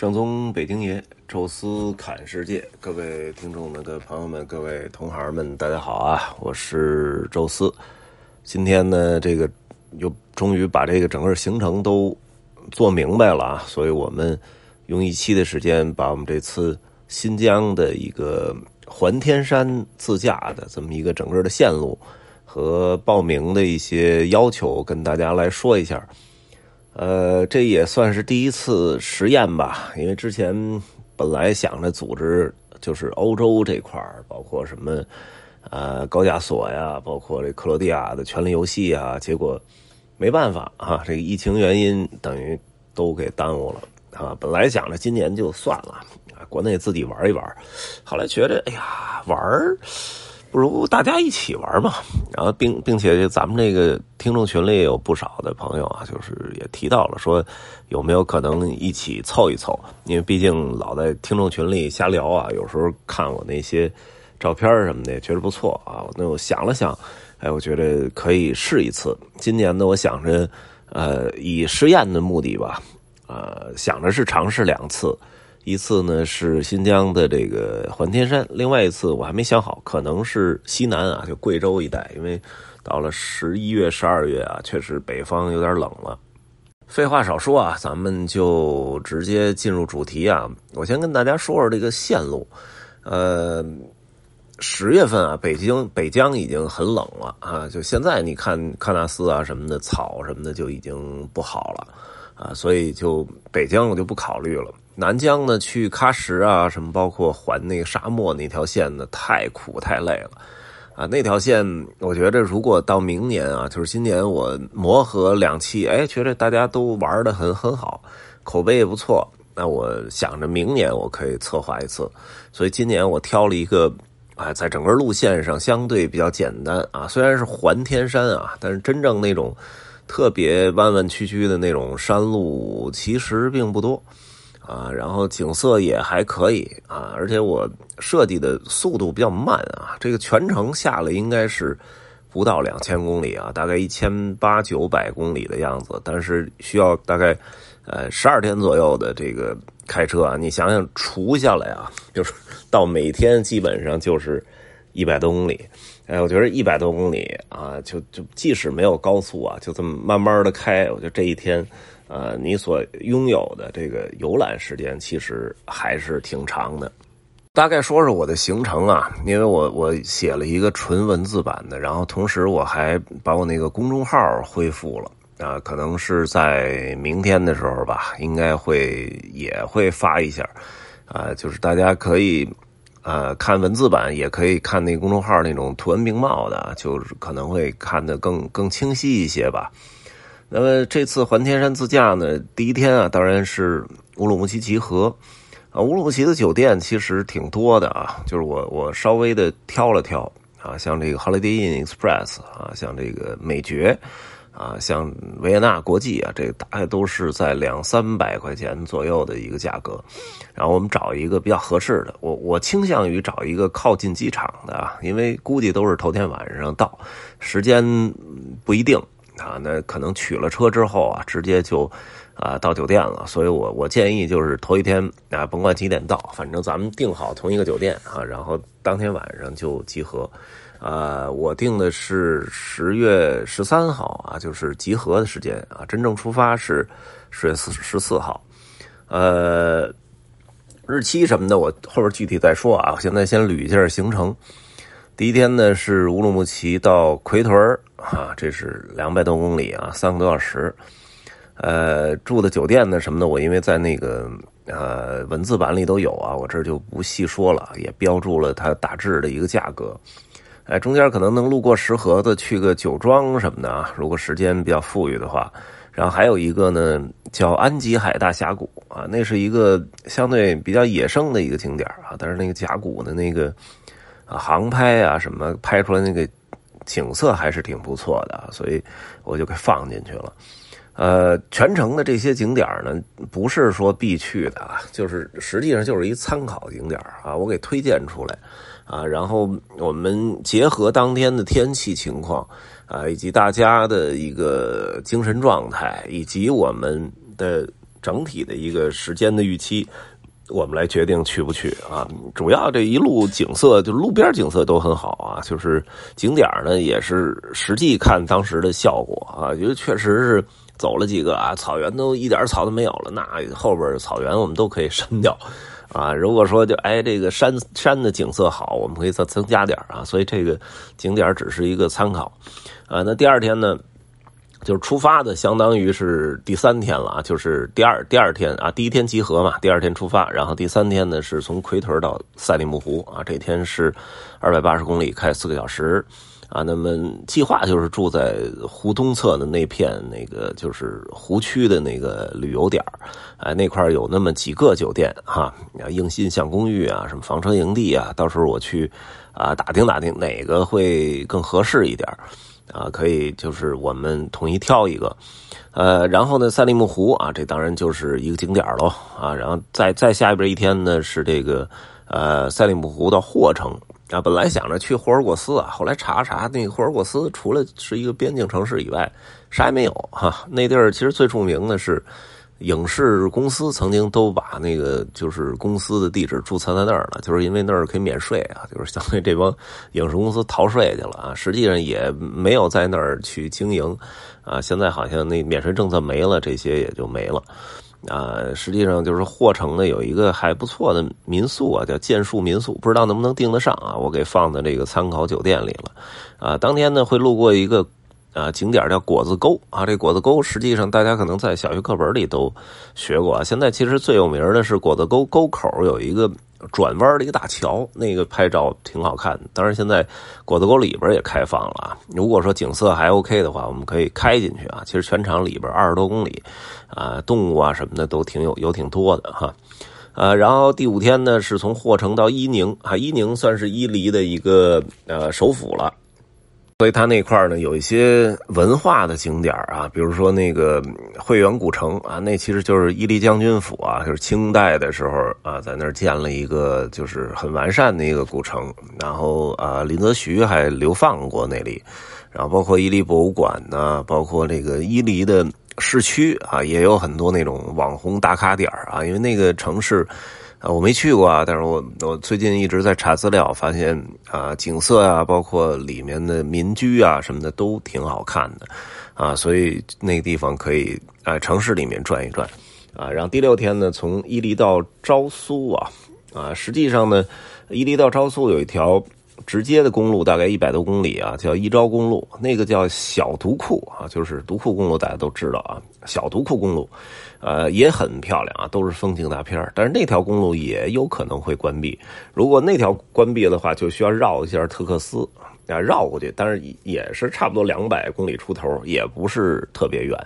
正宗北京爷，宙斯侃世界，各位听众们、各位朋友们、各位同行们，大家好啊！我是宙斯。今天呢，这个又终于把这个整个行程都做明白了啊！所以我们用一期的时间，把我们这次新疆的一个环天山自驾的这么一个整个的线路和报名的一些要求，跟大家来说一下。呃，这也算是第一次实验吧，因为之前本来想着组织就是欧洲这块儿，包括什么呃高加索呀，包括这克罗地亚的权力游戏啊，结果没办法啊，这个疫情原因等于都给耽误了啊。本来想着今年就算了，国内自己玩一玩，后来觉得哎呀玩儿。不如大家一起玩嘛，然后并并且咱们这个听众群里有不少的朋友啊，就是也提到了说有没有可能一起凑一凑，因为毕竟老在听众群里瞎聊啊，有时候看我那些照片什么的也觉得不错啊，那我想了想，哎，我觉得可以试一次。今年呢，我想着呃以试验的目的吧，呃想着是尝试两次。一次呢是新疆的这个环天山，另外一次我还没想好，可能是西南啊，就贵州一带，因为到了十一月、十二月啊，确实北方有点冷了。废话少说啊，咱们就直接进入主题啊。我先跟大家说说这个线路。呃，十月份啊，北京北疆已经很冷了啊，就现在你看喀纳斯啊什么的草什么的就已经不好了啊，所以就北疆我就不考虑了。南疆呢，去喀什啊，什么包括环那个沙漠那条线呢，太苦太累了，啊，那条线我觉得如果到明年啊，就是今年我磨合两期，哎，觉得大家都玩的很很好，口碑也不错，那我想着明年我可以策划一次，所以今年我挑了一个，啊，在整个路线上相对比较简单啊，虽然是环天山啊，但是真正那种特别弯弯曲曲的那种山路其实并不多。啊，然后景色也还可以啊，而且我设计的速度比较慢啊，这个全程下来应该是不到两千公里啊，大概一千八九百公里的样子，但是需要大概呃十二天左右的这个开车啊，你想想除下来啊，就是到每天基本上就是一百多公里，哎，我觉得一百多公里啊，就就即使没有高速啊，就这么慢慢的开，我觉得这一天。呃，你所拥有的这个游览时间其实还是挺长的。大概说说我的行程啊，因为我我写了一个纯文字版的，然后同时我还把我那个公众号恢复了啊，可能是在明天的时候吧，应该会也会发一下啊，就是大家可以呃看文字版，也可以看那公众号那种图文并茂的，就是可能会看得更更清晰一些吧。那么这次环天山自驾呢，第一天啊，当然是乌鲁木齐集合啊。乌鲁木齐的酒店其实挺多的啊，就是我我稍微的挑了挑啊，像这个 Holiday Inn Express 啊，像这个美爵啊，像维也纳国际啊，这个大概都是在两三百块钱左右的一个价格。然后我们找一个比较合适的，我我倾向于找一个靠近机场的啊，因为估计都是头天晚上到，时间不一定。啊，那可能取了车之后啊，直接就啊到酒店了。所以我我建议就是头一天啊，甭管几点到，反正咱们定好同一个酒店啊，然后当天晚上就集合。啊，我定的是十月十三号啊，就是集合的时间啊，真正出发是十月四十四号。呃，日期什么的我后边具体再说啊，现在先捋一下行程。第一天呢是乌鲁木齐到奎屯啊，这是两百多公里啊，三个多小时。呃，住的酒店呢什么的，我因为在那个呃文字版里都有啊，我这就不细说了，也标注了它大致的一个价格。哎，中间可能能路过石河子，去个酒庄什么的啊，如果时间比较富裕的话。然后还有一个呢，叫安吉海大峡谷啊，那是一个相对比较野生的一个景点啊，但是那个峡谷的那个。啊，航拍啊，什么拍出来那个景色还是挺不错的，所以我就给放进去了。呃，全程的这些景点呢，不是说必去的，就是实际上就是一参考景点啊，我给推荐出来啊，然后我们结合当天的天气情况啊，以及大家的一个精神状态，以及我们的整体的一个时间的预期，我们来决定去不去啊。主要这一路景色，就路边景色都很好啊，就是景点呢也是实际看当时的效果啊，觉得确实是走了几个啊，草原都一点草都没有了，那后边草原我们都可以删掉啊。如果说就哎这个山山的景色好，我们可以再增加点啊。所以这个景点只是一个参考啊。那第二天呢？就是出发的，相当于是第三天了啊，就是第二第二天啊，第一天集合嘛，第二天出发，然后第三天呢是从奎屯到赛里木湖啊，这天是二百八十公里，开四个小时啊。那么计划就是住在湖东侧的那片那个就是湖区的那个旅游点哎，那块有那么几个酒店哈，映新巷公寓啊，什么房车营地啊，到时候我去啊打听打听哪个会更合适一点。啊，可以，就是我们统一挑一个，呃，然后呢，赛利木湖啊，这当然就是一个景点喽啊，然后再再下边一天呢是这个呃赛利木湖到霍城啊，本来想着去霍尔果斯啊，后来查查那个霍尔果斯除了是一个边境城市以外，啥也没有哈，那地儿其实最著名的是。影视公司曾经都把那个就是公司的地址注册在那儿了，就是因为那儿可以免税啊，就是相当于这帮影视公司逃税去了啊。实际上也没有在那儿去经营啊。现在好像那免税政策没了，这些也就没了啊。实际上就是霍城呢有一个还不错的民宿啊，叫建树民宿，不知道能不能订得上啊？我给放在这个参考酒店里了啊。当天呢会路过一个。啊，景点叫果子沟啊，这果子沟实际上大家可能在小学课本里都学过啊。现在其实最有名的是果子沟沟口有一个转弯的一个大桥，那个拍照挺好看的。当然，现在果子沟里边也开放了啊。如果说景色还 OK 的话，我们可以开进去啊。其实全场里边二十多公里啊，动物啊什么的都挺有有挺多的哈。呃，然后第五天呢，是从霍城到伊宁啊，伊宁算是伊犁的一个呃首府了。所以它那块呢，有一些文化的景点啊，比如说那个汇源古城啊，那其实就是伊犁将军府啊，就是清代的时候啊，在那儿建了一个就是很完善的一个古城。然后啊，林则徐还流放过那里，然后包括伊犁博物馆呢，包括这个伊犁的市区啊，也有很多那种网红打卡点啊，因为那个城市。啊，我没去过啊，但是我我最近一直在查资料，发现啊，景色啊，包括里面的民居啊什么的都挺好看的，啊，所以那个地方可以啊，城市里面转一转，啊，然后第六天呢，从伊犁到昭苏啊，啊，实际上呢，伊犁到昭苏有一条。直接的公路大概一百多公里啊，叫伊昭公路，那个叫小独库啊，就是独库公路，大家都知道啊。小独库公路，呃，也很漂亮啊，都是风景大片但是那条公路也有可能会关闭。如果那条关闭的话，就需要绕一下特克斯啊，绕过去，但是也是差不多两百公里出头，也不是特别远。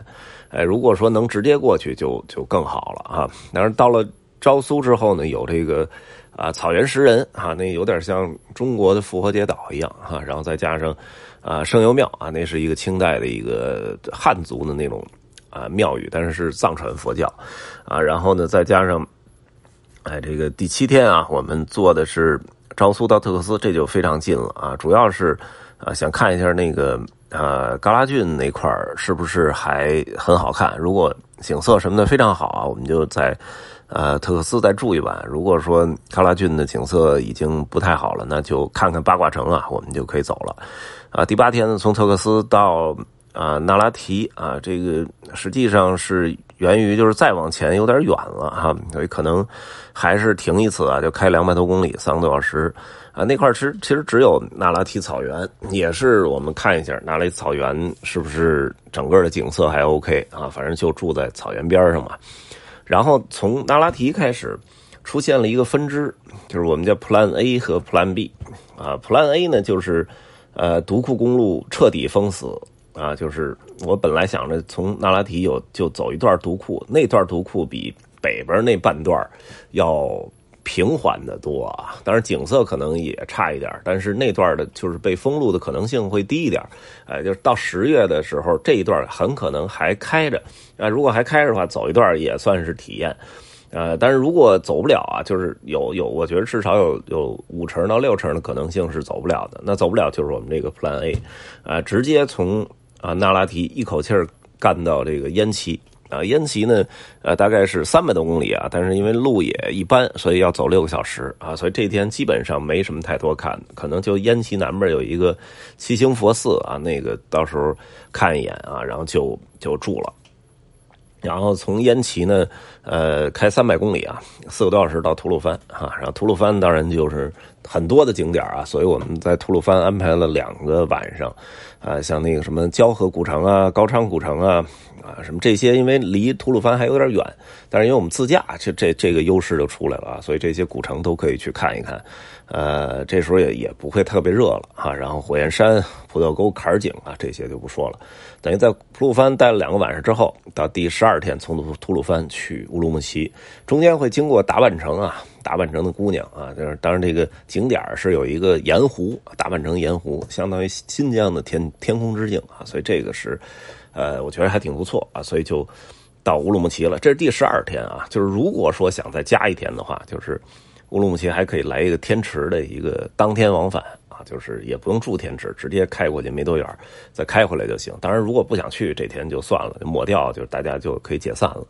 哎，如果说能直接过去，就就更好了啊。但是到了昭苏之后呢，有这个。啊，草原石人啊，那有点像中国的复活节岛一样哈，然后再加上啊圣游庙啊，那是一个清代的一个汉族的那种啊庙宇，但是是藏传佛教啊，然后呢再加上哎这个第七天啊，我们坐的是昭苏到特克斯，这就非常近了啊，主要是啊想看一下那个呃嘎拉峻那块是不是还很好看，如果景色什么的非常好啊，我们就在。呃，特克斯再住一晚。如果说喀拉峻的景色已经不太好了，那就看看八卦城啊，我们就可以走了。啊，第八天呢，从特克斯到啊那拉提啊，这个实际上是源于就是再往前有点远了哈，所以可能还是停一次啊，就开两百多公里，三个多小时啊。那块其实其实只有那拉提草原，也是我们看一下那拉提草原是不是整个的景色还 OK 啊？反正就住在草原边上嘛。然后从那拉提开始，出现了一个分支，就是我们叫 Plan A 和 Plan B，啊，Plan A 呢就是，呃，独库公路彻底封死，啊，就是我本来想着从那拉提有就走一段独库，那段独库比北边那半段要。平缓的多啊，当然景色可能也差一点，但是那段的就是被封路的可能性会低一点。哎，就是到十月的时候，这一段很可能还开着。啊，如果还开着的话，走一段也算是体验。呃，但是如果走不了啊，就是有有，我觉得至少有有五成到六成的可能性是走不了的。那走不了就是我们这个 Plan A，啊，直接从啊那拉提一口气儿干到这个烟岐。啊，烟骑呢，呃，大概是三百多公里啊，但是因为路也一般，所以要走六个小时啊，所以这天基本上没什么太多看，可能就烟骑南边有一个七星佛寺啊，那个到时候看一眼啊，然后就就住了。然后从烟骑呢，呃，开三百公里啊，四个多小时到吐鲁番啊。然后吐鲁番当然就是很多的景点啊，所以我们在吐鲁番安排了两个晚上，啊，像那个什么交河古城啊、高昌古城啊，啊，什么这些，因为离吐鲁番还有点远，但是因为我们自驾，这这这个优势就出来了啊，所以这些古城都可以去看一看。呃，这时候也也不会特别热了哈，然后火焰山、葡萄沟坎景啊，这些就不说了。等于在吐鲁番待了两个晚上之后，到第十二天从吐鲁番去乌鲁木齐，中间会经过达坂城啊，大阪城的姑娘啊，就是当然这个景点是有一个盐湖，大阪城盐湖，相当于新疆的天天空之镜啊，所以这个是，呃，我觉得还挺不错啊，所以就到乌鲁木齐了。这是第十二天啊，就是如果说想再加一天的话，就是。乌鲁木齐还可以来一个天池的一个当天往返啊，就是也不用住天池，直接开过去没多远，再开回来就行。当然，如果不想去这天就算了，抹掉，就是大家就可以解散了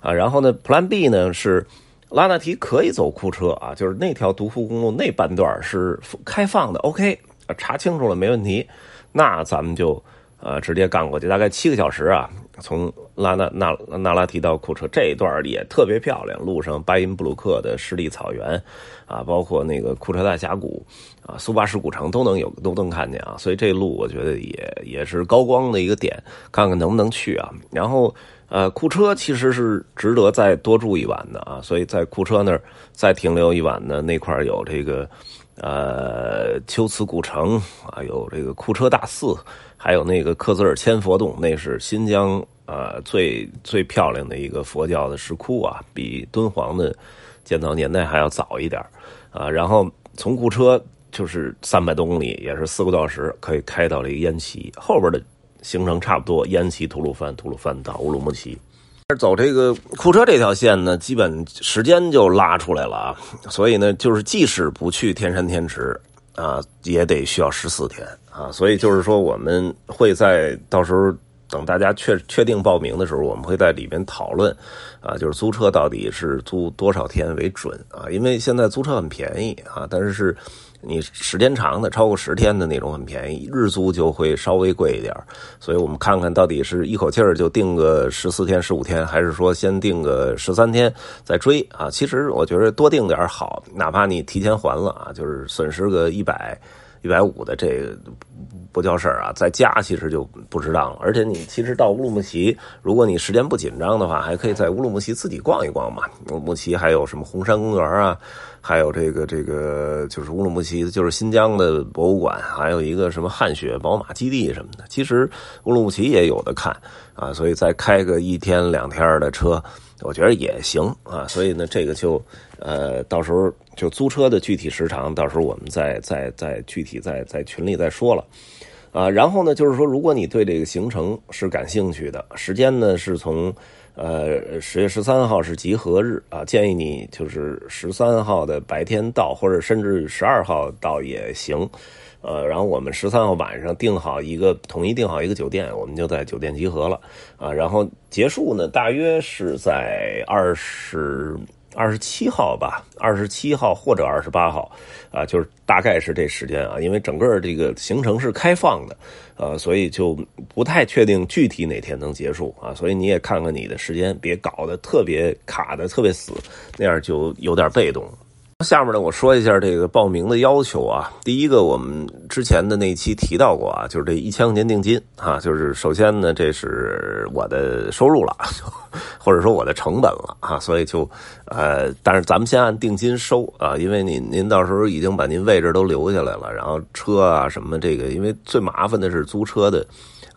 啊。然后呢，Plan B 呢是拉纳提可以走库车啊，就是那条独库公路那半段是开放的，OK，查清楚了没问题，那咱们就。呃，直接干过去，大概七个小时啊，从拉纳纳纳拉提到库车这一段也特别漂亮，路上巴音布鲁克的湿地草原，啊，包括那个库车大峡谷，啊，苏巴什古城都能有都能看见啊，所以这路我觉得也也是高光的一个点，看看能不能去啊。然后呃，库车其实是值得再多住一晚的啊，所以在库车那儿再停留一晚呢，那块有这个呃秋瓷古城啊，有这个库车大寺。还有那个克孜尔千佛洞，那是新疆呃最最漂亮的一个佛教的石窟啊，比敦煌的建造年代还要早一点啊。然后从库车就是三百多公里，也是四个多小时，可以开到这个烟骑。后边的行程差不多，烟骑吐鲁番，吐鲁番到乌鲁木齐。走这个库车这条线呢，基本时间就拉出来了啊。所以呢，就是即使不去天山天池啊，也得需要十四天。啊，所以就是说，我们会在到时候等大家确确定报名的时候，我们会在里面讨论，啊，就是租车到底是租多少天为准啊？因为现在租车很便宜啊，但是你时间长的，超过十天的那种很便宜，日租就会稍微贵一点。所以我们看看到底是一口气儿就定个十四天、十五天，还是说先定个十三天再追啊？其实我觉得多定点好，哪怕你提前还了啊，就是损失个一百。一百五的这个不叫事儿啊，在家其实就不值当了。而且你其实到乌鲁木齐，如果你时间不紧张的话，还可以在乌鲁木齐自己逛一逛嘛。乌鲁木齐还有什么红山公园啊，还有这个这个就是乌鲁木齐就是新疆的博物馆，还有一个什么汗血宝马基地什么的。其实乌鲁木齐也有的看啊，所以再开个一天两天的车。我觉得也行啊，所以呢，这个就呃，到时候就租车的具体时长，到时候我们再再再具体在在群里再说了啊。然后呢，就是说，如果你对这个行程是感兴趣的，时间呢是从呃十月十三号是集合日啊，建议你就是十三号的白天到，或者甚至十二号到也行。呃，然后我们十三号晚上订好一个统一订好一个酒店，我们就在酒店集合了啊。然后结束呢，大约是在二十二十七号吧，二十七号或者二十八号啊，就是大概是这时间啊。因为整个这个行程是开放的，呃，所以就不太确定具体哪天能结束啊。所以你也看看你的时间，别搞得特别卡的特别死，那样就有点被动。下面呢，我说一下这个报名的要求啊。第一个，我们之前的那期提到过啊，就是这一千块钱定金啊，就是首先呢，这是我的收入了，或者说我的成本了啊，所以就呃，但是咱们先按定金收啊，因为您您到时候已经把您位置都留下来了，然后车啊什么这个，因为最麻烦的是租车的。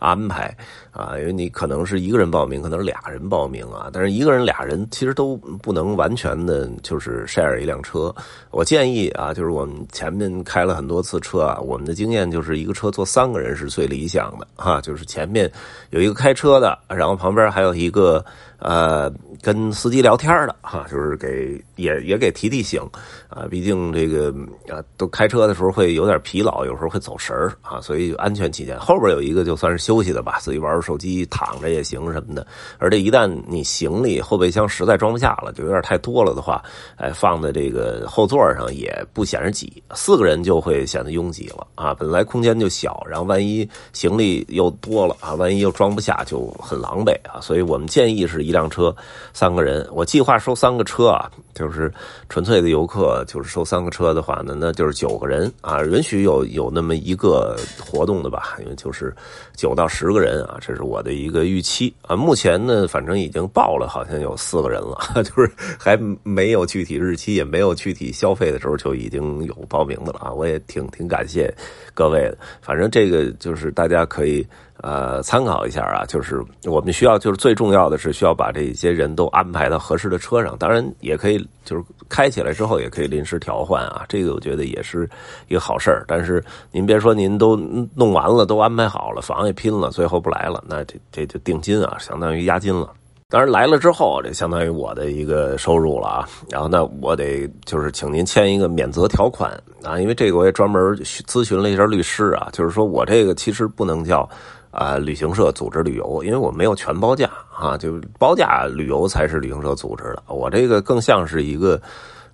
安排啊，因为你可能是一个人报名，可能是俩人报名啊。但是一个人、俩人其实都不能完全的，就是 share 一辆车。我建议啊，就是我们前面开了很多次车啊，我们的经验就是一个车坐三个人是最理想的哈。就是前面有一个开车的，然后旁边还有一个呃，跟司机聊天的哈，就是给也也给提提醒啊，毕竟这个啊，都开车的时候会有点疲劳，有时候会走神啊，所以安全起见，后边有一个就算是休息的吧，自己玩玩手机、躺着也行什么的。而这一旦你行李后备箱实在装不下了，就有点太多了的话，哎，放在这个后座上也不显得挤，四个人就会显得拥挤了啊。本来空间就小，然后万一行李又多了啊，万一又装不下，就很狼狈啊。所以我们建议是一辆车三个人，我计划收三个车啊，就是纯粹的游客，就是收三个车的话呢，那就是九个人啊，允许有有那么一个活动的吧，因为就是九到十个人啊，这是我的一个预期啊。目前呢，反正已经报了，好像有四个人了，就是还没有具体日期，也没有具体消费的时候就已经有报名的了啊。我也挺挺感谢各位的，反正这个就是大家可以。呃，参考一下啊，就是我们需要，就是最重要的是需要把这些人都安排到合适的车上。当然，也可以就是开起来之后也可以临时调换啊，这个我觉得也是一个好事儿。但是您别说您都弄完了，都安排好了，房也拼了，最后不来了，那这这就定金啊，相当于押金了。当然来了之后，这相当于我的一个收入了啊。然后那我得就是请您签一个免责条款啊，因为这个我也专门咨询了一下律师啊，就是说我这个其实不能叫。啊，旅行社组织旅游，因为我没有全包价啊，就包价旅游才是旅行社组织的。我这个更像是一个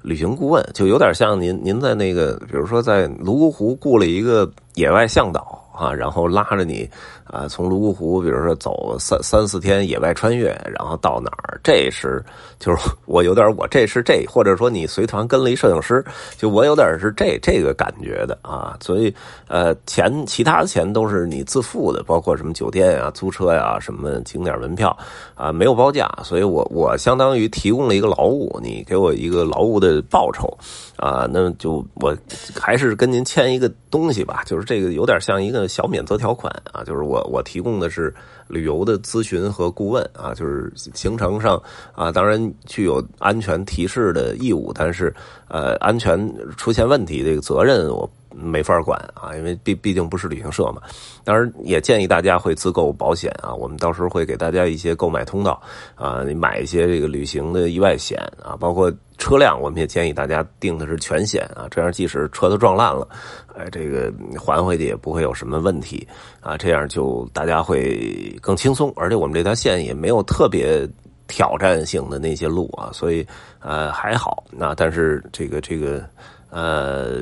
旅行顾问，就有点像您，您在那个，比如说在泸沽湖雇了一个野外向导啊，然后拉着你。啊，从泸沽湖，比如说走三三四天野外穿越，然后到哪儿？这是就是我有点我这是这，或者说你随团跟了一摄影师，就我有点是这这个感觉的啊。所以呃，钱其他的钱都是你自付的，包括什么酒店呀、租车呀、什么景点门票啊，没有包价。所以我我相当于提供了一个劳务，你给我一个劳务的报酬啊，那就我还是跟您签一个东西吧，就是这个有点像一个小免责条款啊，就是我。我提供的是旅游的咨询和顾问啊，就是行程上啊，当然具有安全提示的义务，但是呃，安全出现问题这个责任我没法管啊，因为毕毕竟不是旅行社嘛。当然也建议大家会自购保险啊，我们到时候会给大家一些购买通道啊，你买一些这个旅行的意外险啊，包括。车辆，我们也建议大家订的是全险啊，这样即使车都撞烂了，哎，这个还回去也不会有什么问题啊，这样就大家会更轻松。而且我们这条线也没有特别挑战性的那些路啊，所以呃还好。那但是这个这个呃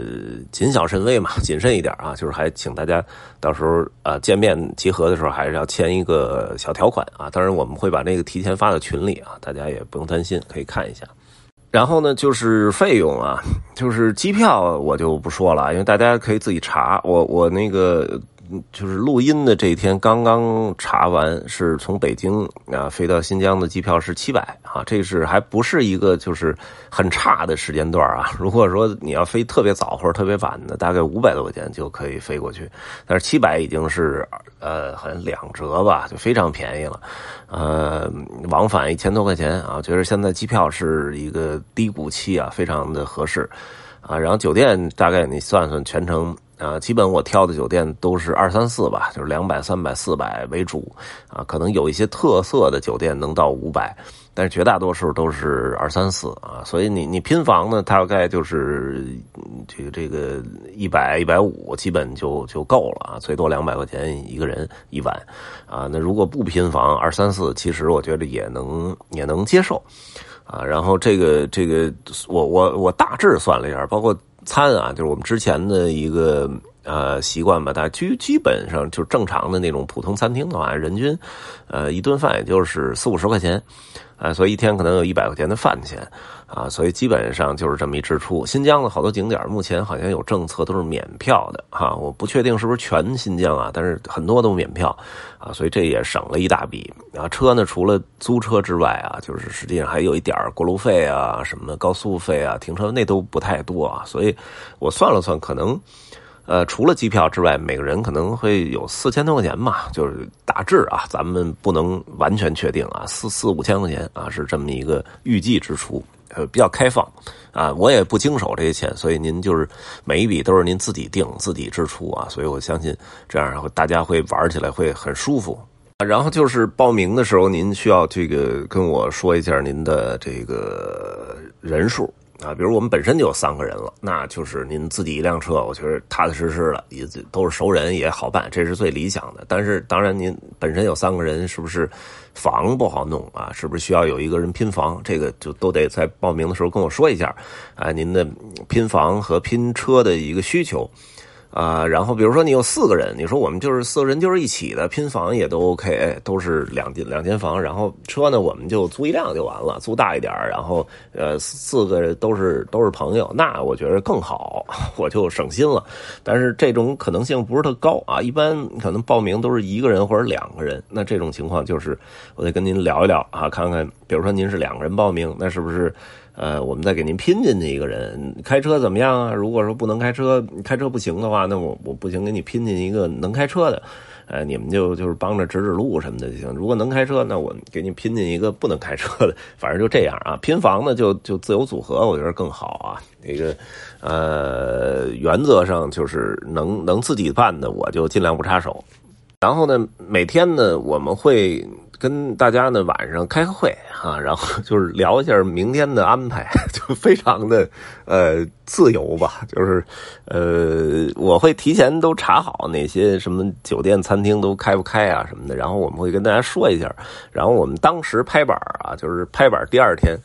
谨小慎微嘛，谨慎一点啊，就是还请大家到时候啊见面集合的时候还是要签一个小条款啊。当然我们会把那个提前发到群里啊，大家也不用担心，可以看一下。然后呢，就是费用啊，就是机票我就不说了，因为大家可以自己查。我我那个。就是录音的这一天刚刚查完，是从北京啊飞到新疆的机票是七百啊，这是还不是一个就是很差的时间段啊。如果说你要飞特别早或者特别晚的，大概五百多块钱就可以飞过去，但是七百已经是呃好像两折吧，就非常便宜了。呃，往返一千多块钱啊，觉得现在机票是一个低谷期啊，非常的合适啊。然后酒店大概你算算全程。啊，基本我挑的酒店都是二三四吧，就是两百、三百、四百为主啊。可能有一些特色的酒店能到五百，但是绝大多数都是二三四啊。所以你你拼房呢，大概就是这个这个一百一百五，基本就就够了啊。最多两百块钱一个人一晚啊。那如果不拼房，二三四其实我觉得也能也能接受啊。然后这个这个我我我大致算了一下，包括。餐啊，就是我们之前的一个呃习惯吧，大家基基本上就是正常的那种普通餐厅的话，人均呃一顿饭也就是四五十块钱，啊，所以一天可能有一百块钱的饭钱。啊，所以基本上就是这么一支出。新疆的好多景点目前好像有政策，都是免票的哈。我不确定是不是全新疆啊，但是很多都免票啊，所以这也省了一大笔。啊，车呢，除了租车之外啊，就是实际上还有一点过路费啊、什么高速费啊、停车那都不太多啊。所以我算了算，可能呃，除了机票之外，每个人可能会有四千多块钱吧，就是大致啊，咱们不能完全确定啊，四四五千块钱啊，是这么一个预计支出。呃，比较开放，啊，我也不经手这些钱，所以您就是每一笔都是您自己定、自己支出啊，所以我相信这样大家会玩起来会很舒服。然后就是报名的时候，您需要这个跟我说一下您的这个人数。啊，比如我们本身就有三个人了，那就是您自己一辆车，我觉得踏踏实实的，也都是熟人，也好办，这是最理想的。但是当然，您本身有三个人，是不是房不好弄啊？是不是需要有一个人拼房？这个就都得在报名的时候跟我说一下，啊，您的拼房和拼车的一个需求。啊，然后比如说你有四个人，你说我们就是四个人就是一起的拼房也都 OK，都是两间两间房，然后车呢我们就租一辆就完了，租大一点然后呃四个都是都是朋友，那我觉得更好，我就省心了。但是这种可能性不是特高啊，一般可能报名都是一个人或者两个人，那这种情况就是我得跟您聊一聊啊，看看比如说您是两个人报名，那是不是？呃，我们再给您拼进去一个人，开车怎么样啊？如果说不能开车，开车不行的话，那我我不行，给你拼进一个能开车的，呃，你们就就是帮着指指路什么的就行。如果能开车，那我给你拼进一个不能开车的，反正就这样啊。拼房呢，就就自由组合，我觉得更好啊。这个呃，原则上就是能能自己办的，我就尽量不插手。然后呢，每天呢，我们会。跟大家呢晚上开个会啊，然后就是聊一下明天的安排，就非常的呃自由吧。就是呃，我会提前都查好哪些什么酒店、餐厅都开不开啊什么的，然后我们会跟大家说一下，然后我们当时拍板啊，就是拍板第二天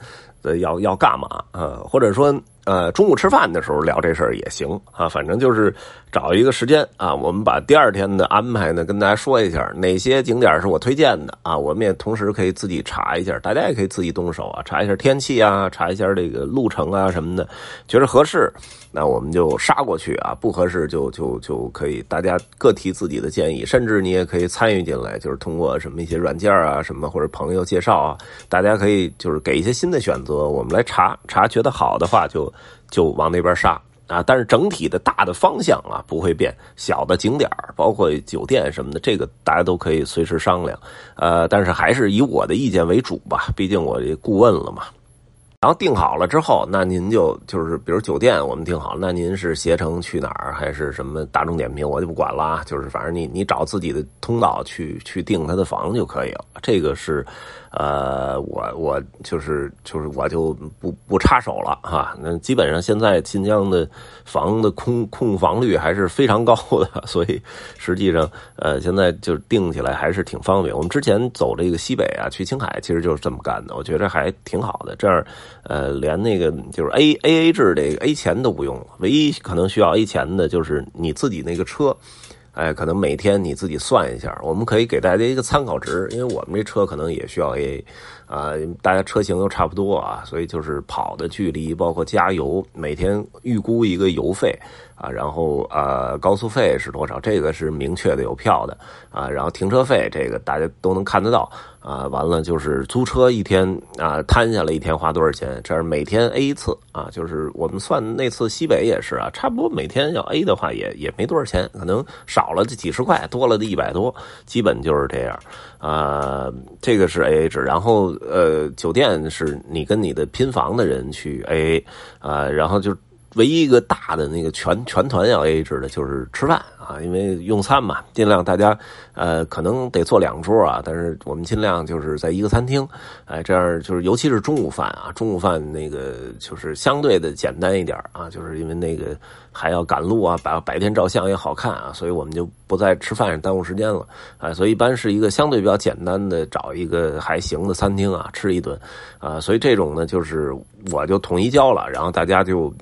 呃要要干嘛啊，或者说。呃，中午吃饭的时候聊这事儿也行啊，反正就是找一个时间啊，我们把第二天的安排呢跟大家说一下，哪些景点是我推荐的啊，我们也同时可以自己查一下，大家也可以自己动手啊，查一下天气啊，查一下这个路程啊什么的，觉得合适，那我们就杀过去啊，不合适就就就可以大家各提自己的建议，甚至你也可以参与进来，就是通过什么一些软件啊什么或者朋友介绍啊，大家可以就是给一些新的选择，我们来查查，觉得好的话就。就往那边杀啊！但是整体的大的方向啊不会变，小的景点包括酒店什么的，这个大家都可以随时商量。呃，但是还是以我的意见为主吧，毕竟我这顾问了嘛。然后定好了之后，那您就就是比如酒店我们定好，那您是携程去哪儿还是什么大众点评，我就不管了，就是反正你你找自己的通道去去订他的房就可以了。这个是。呃，我我就是就是我就不不插手了哈。那基本上现在新疆的房的空空房率还是非常高的，所以实际上呃现在就定起来还是挺方便。我们之前走这个西北啊，去青海其实就是这么干的，我觉得还挺好的。这样呃连那个就是 A A A 制这个 A 钱都不用，唯一可能需要 A 钱的就是你自己那个车。哎，可能每天你自己算一下，我们可以给大家一个参考值，因为我们这车可能也需要 AA，啊，大家车型都差不多啊，所以就是跑的距离，包括加油，每天预估一个油费。啊，然后呃，高速费是多少？这个是明确的，有票的啊。然后停车费，这个大家都能看得到啊。完了就是租车一天啊，摊下来一天花多少钱？这是每天 A 一次啊。就是我们算那次西北也是啊，差不多每天要 A 的话也也没多少钱，可能少了这几十块，多了的一百多，基本就是这样啊。这个是 AA 制，然后呃，酒店是你跟你的拼房的人去 AA 啊，然后就。唯一一个大的那个全全团要 A 制的，就是吃饭啊，因为用餐嘛，尽量大家呃可能得坐两桌啊，但是我们尽量就是在一个餐厅，哎，这样就是尤其是中午饭啊，中午饭那个就是相对的简单一点啊，就是因为那个还要赶路啊，白白天照相也好看啊，所以我们就不在吃饭耽误时间了啊，所以一般是一个相对比较简单的，找一个还行的餐厅啊吃一顿啊，所以这种呢就是我就统一交了，然后大家就。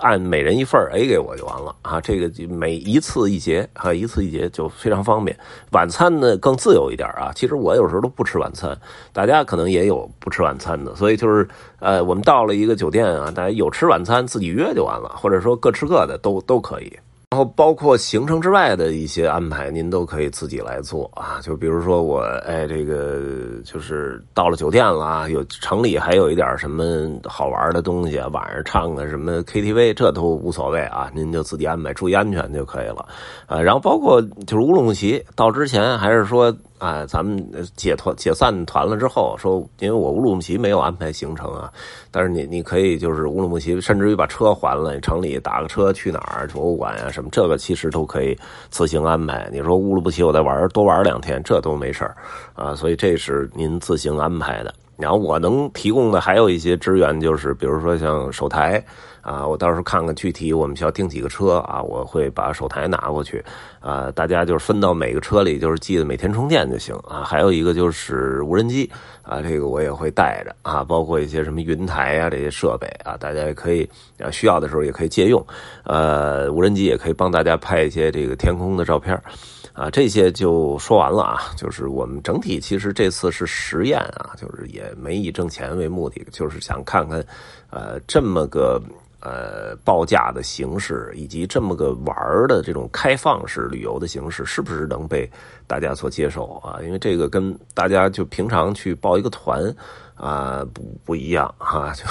按每人一份 A 给我就完了啊，这个每一次一节啊，一次一节就非常方便。晚餐呢更自由一点啊，其实我有时候都不吃晚餐，大家可能也有不吃晚餐的，所以就是呃，我们到了一个酒店啊，大家有吃晚餐自己约就完了，或者说各吃各的都都可以。然后包括行程之外的一些安排，您都可以自己来做啊。就比如说我，哎，这个就是到了酒店了啊，有城里还有一点什么好玩的东西，晚上唱个什么 KTV，这都无所谓啊。您就自己安排，注意安全就可以了啊。然后包括就是乌鲁木齐到之前，还是说。啊，咱们解团解散团了之后，说因为我乌鲁木齐没有安排行程啊，但是你你可以就是乌鲁木齐，甚至于把车还了，城里打个车去哪儿博物馆呀什么，这个其实都可以自行安排。你说乌鲁木齐我再玩多玩两天，这都没事啊，所以这是您自行安排的。然后我能提供的还有一些支援，就是比如说像手台。啊，我到时候看看具体我们需要订几个车啊，我会把手台拿过去，啊，大家就是分到每个车里，就是记得每天充电就行啊。还有一个就是无人机啊，这个我也会带着啊，包括一些什么云台啊这些设备啊，大家也可以啊需要的时候也可以借用，呃，无人机也可以帮大家拍一些这个天空的照片啊，这些就说完了啊，就是我们整体其实这次是实验啊，就是也没以挣钱为目的，就是想看看，呃，这么个。呃，报价的形式以及这么个玩儿的这种开放式旅游的形式，是不是能被大家所接受啊？因为这个跟大家就平常去报一个团啊不不一样哈，就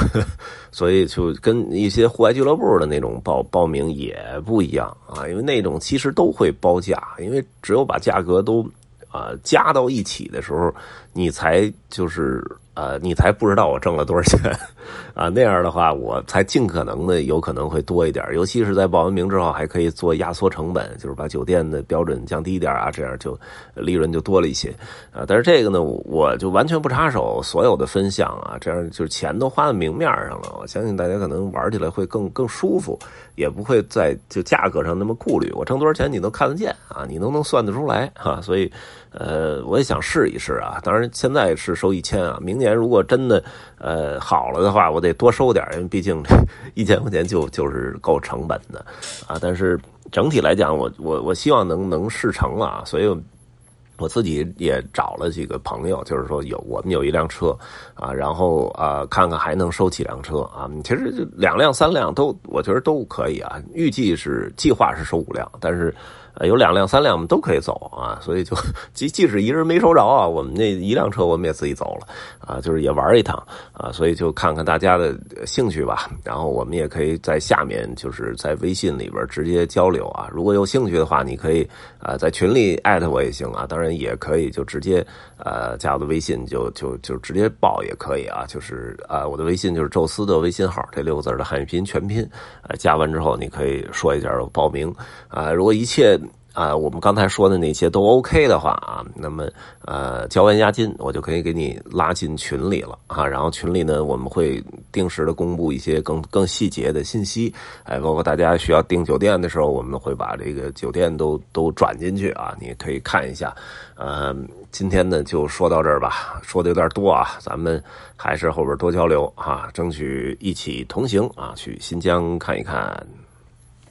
所以就跟一些户外俱乐部的那种报报名也不一样啊，因为那种其实都会包价，因为只有把价格都啊加到一起的时候，你才就是。呃，你才不知道我挣了多少钱，啊，那样的话，我才尽可能的有可能会多一点，尤其是在报完名之后，还可以做压缩成本，就是把酒店的标准降低一点啊，这样就利润就多了一些，啊，但是这个呢，我就完全不插手所有的分项啊，这样就是钱都花在明面上了，我相信大家可能玩起来会更更舒服，也不会在就价格上那么顾虑，我挣多少钱你都看得见啊，你都能算得出来哈，所以。呃，我也想试一试啊。当然，现在是收一千啊。明年如果真的呃好了的话，我得多收点，因为毕竟这一千块钱就就是够成本的啊。但是整体来讲，我我我希望能能试成了，所以我自己也找了几个朋友，就是说有我们有一辆车啊，然后啊看看还能收几辆车啊。其实两辆三辆都我觉得都可以啊。预计是计划是收五辆，但是。呃，有两辆、三辆，我们都可以走啊，所以就即即使一人没收着啊，我们那一辆车我们也自己走了啊，就是也玩一趟啊，所以就看看大家的兴趣吧。然后我们也可以在下面就是在微信里边直接交流啊，如果有兴趣的话，你可以啊在群里艾特我也行啊，当然也可以就直接呃加我的微信就就就直接报也可以啊，就是啊我的微信就是宙斯的微信号这六个字的汉语拼音全拼，呃加完之后你可以说一下报名啊，如果一切。啊，我们刚才说的那些都 OK 的话啊，那么呃，交完押金，我就可以给你拉进群里了啊。然后群里呢，我们会定时的公布一些更更细节的信息，哎，包括大家需要订酒店的时候，我们会把这个酒店都都转进去啊，你可以看一下。呃，今天呢就说到这儿吧，说的有点多啊，咱们还是后边多交流啊，争取一起同行啊，去新疆看一看。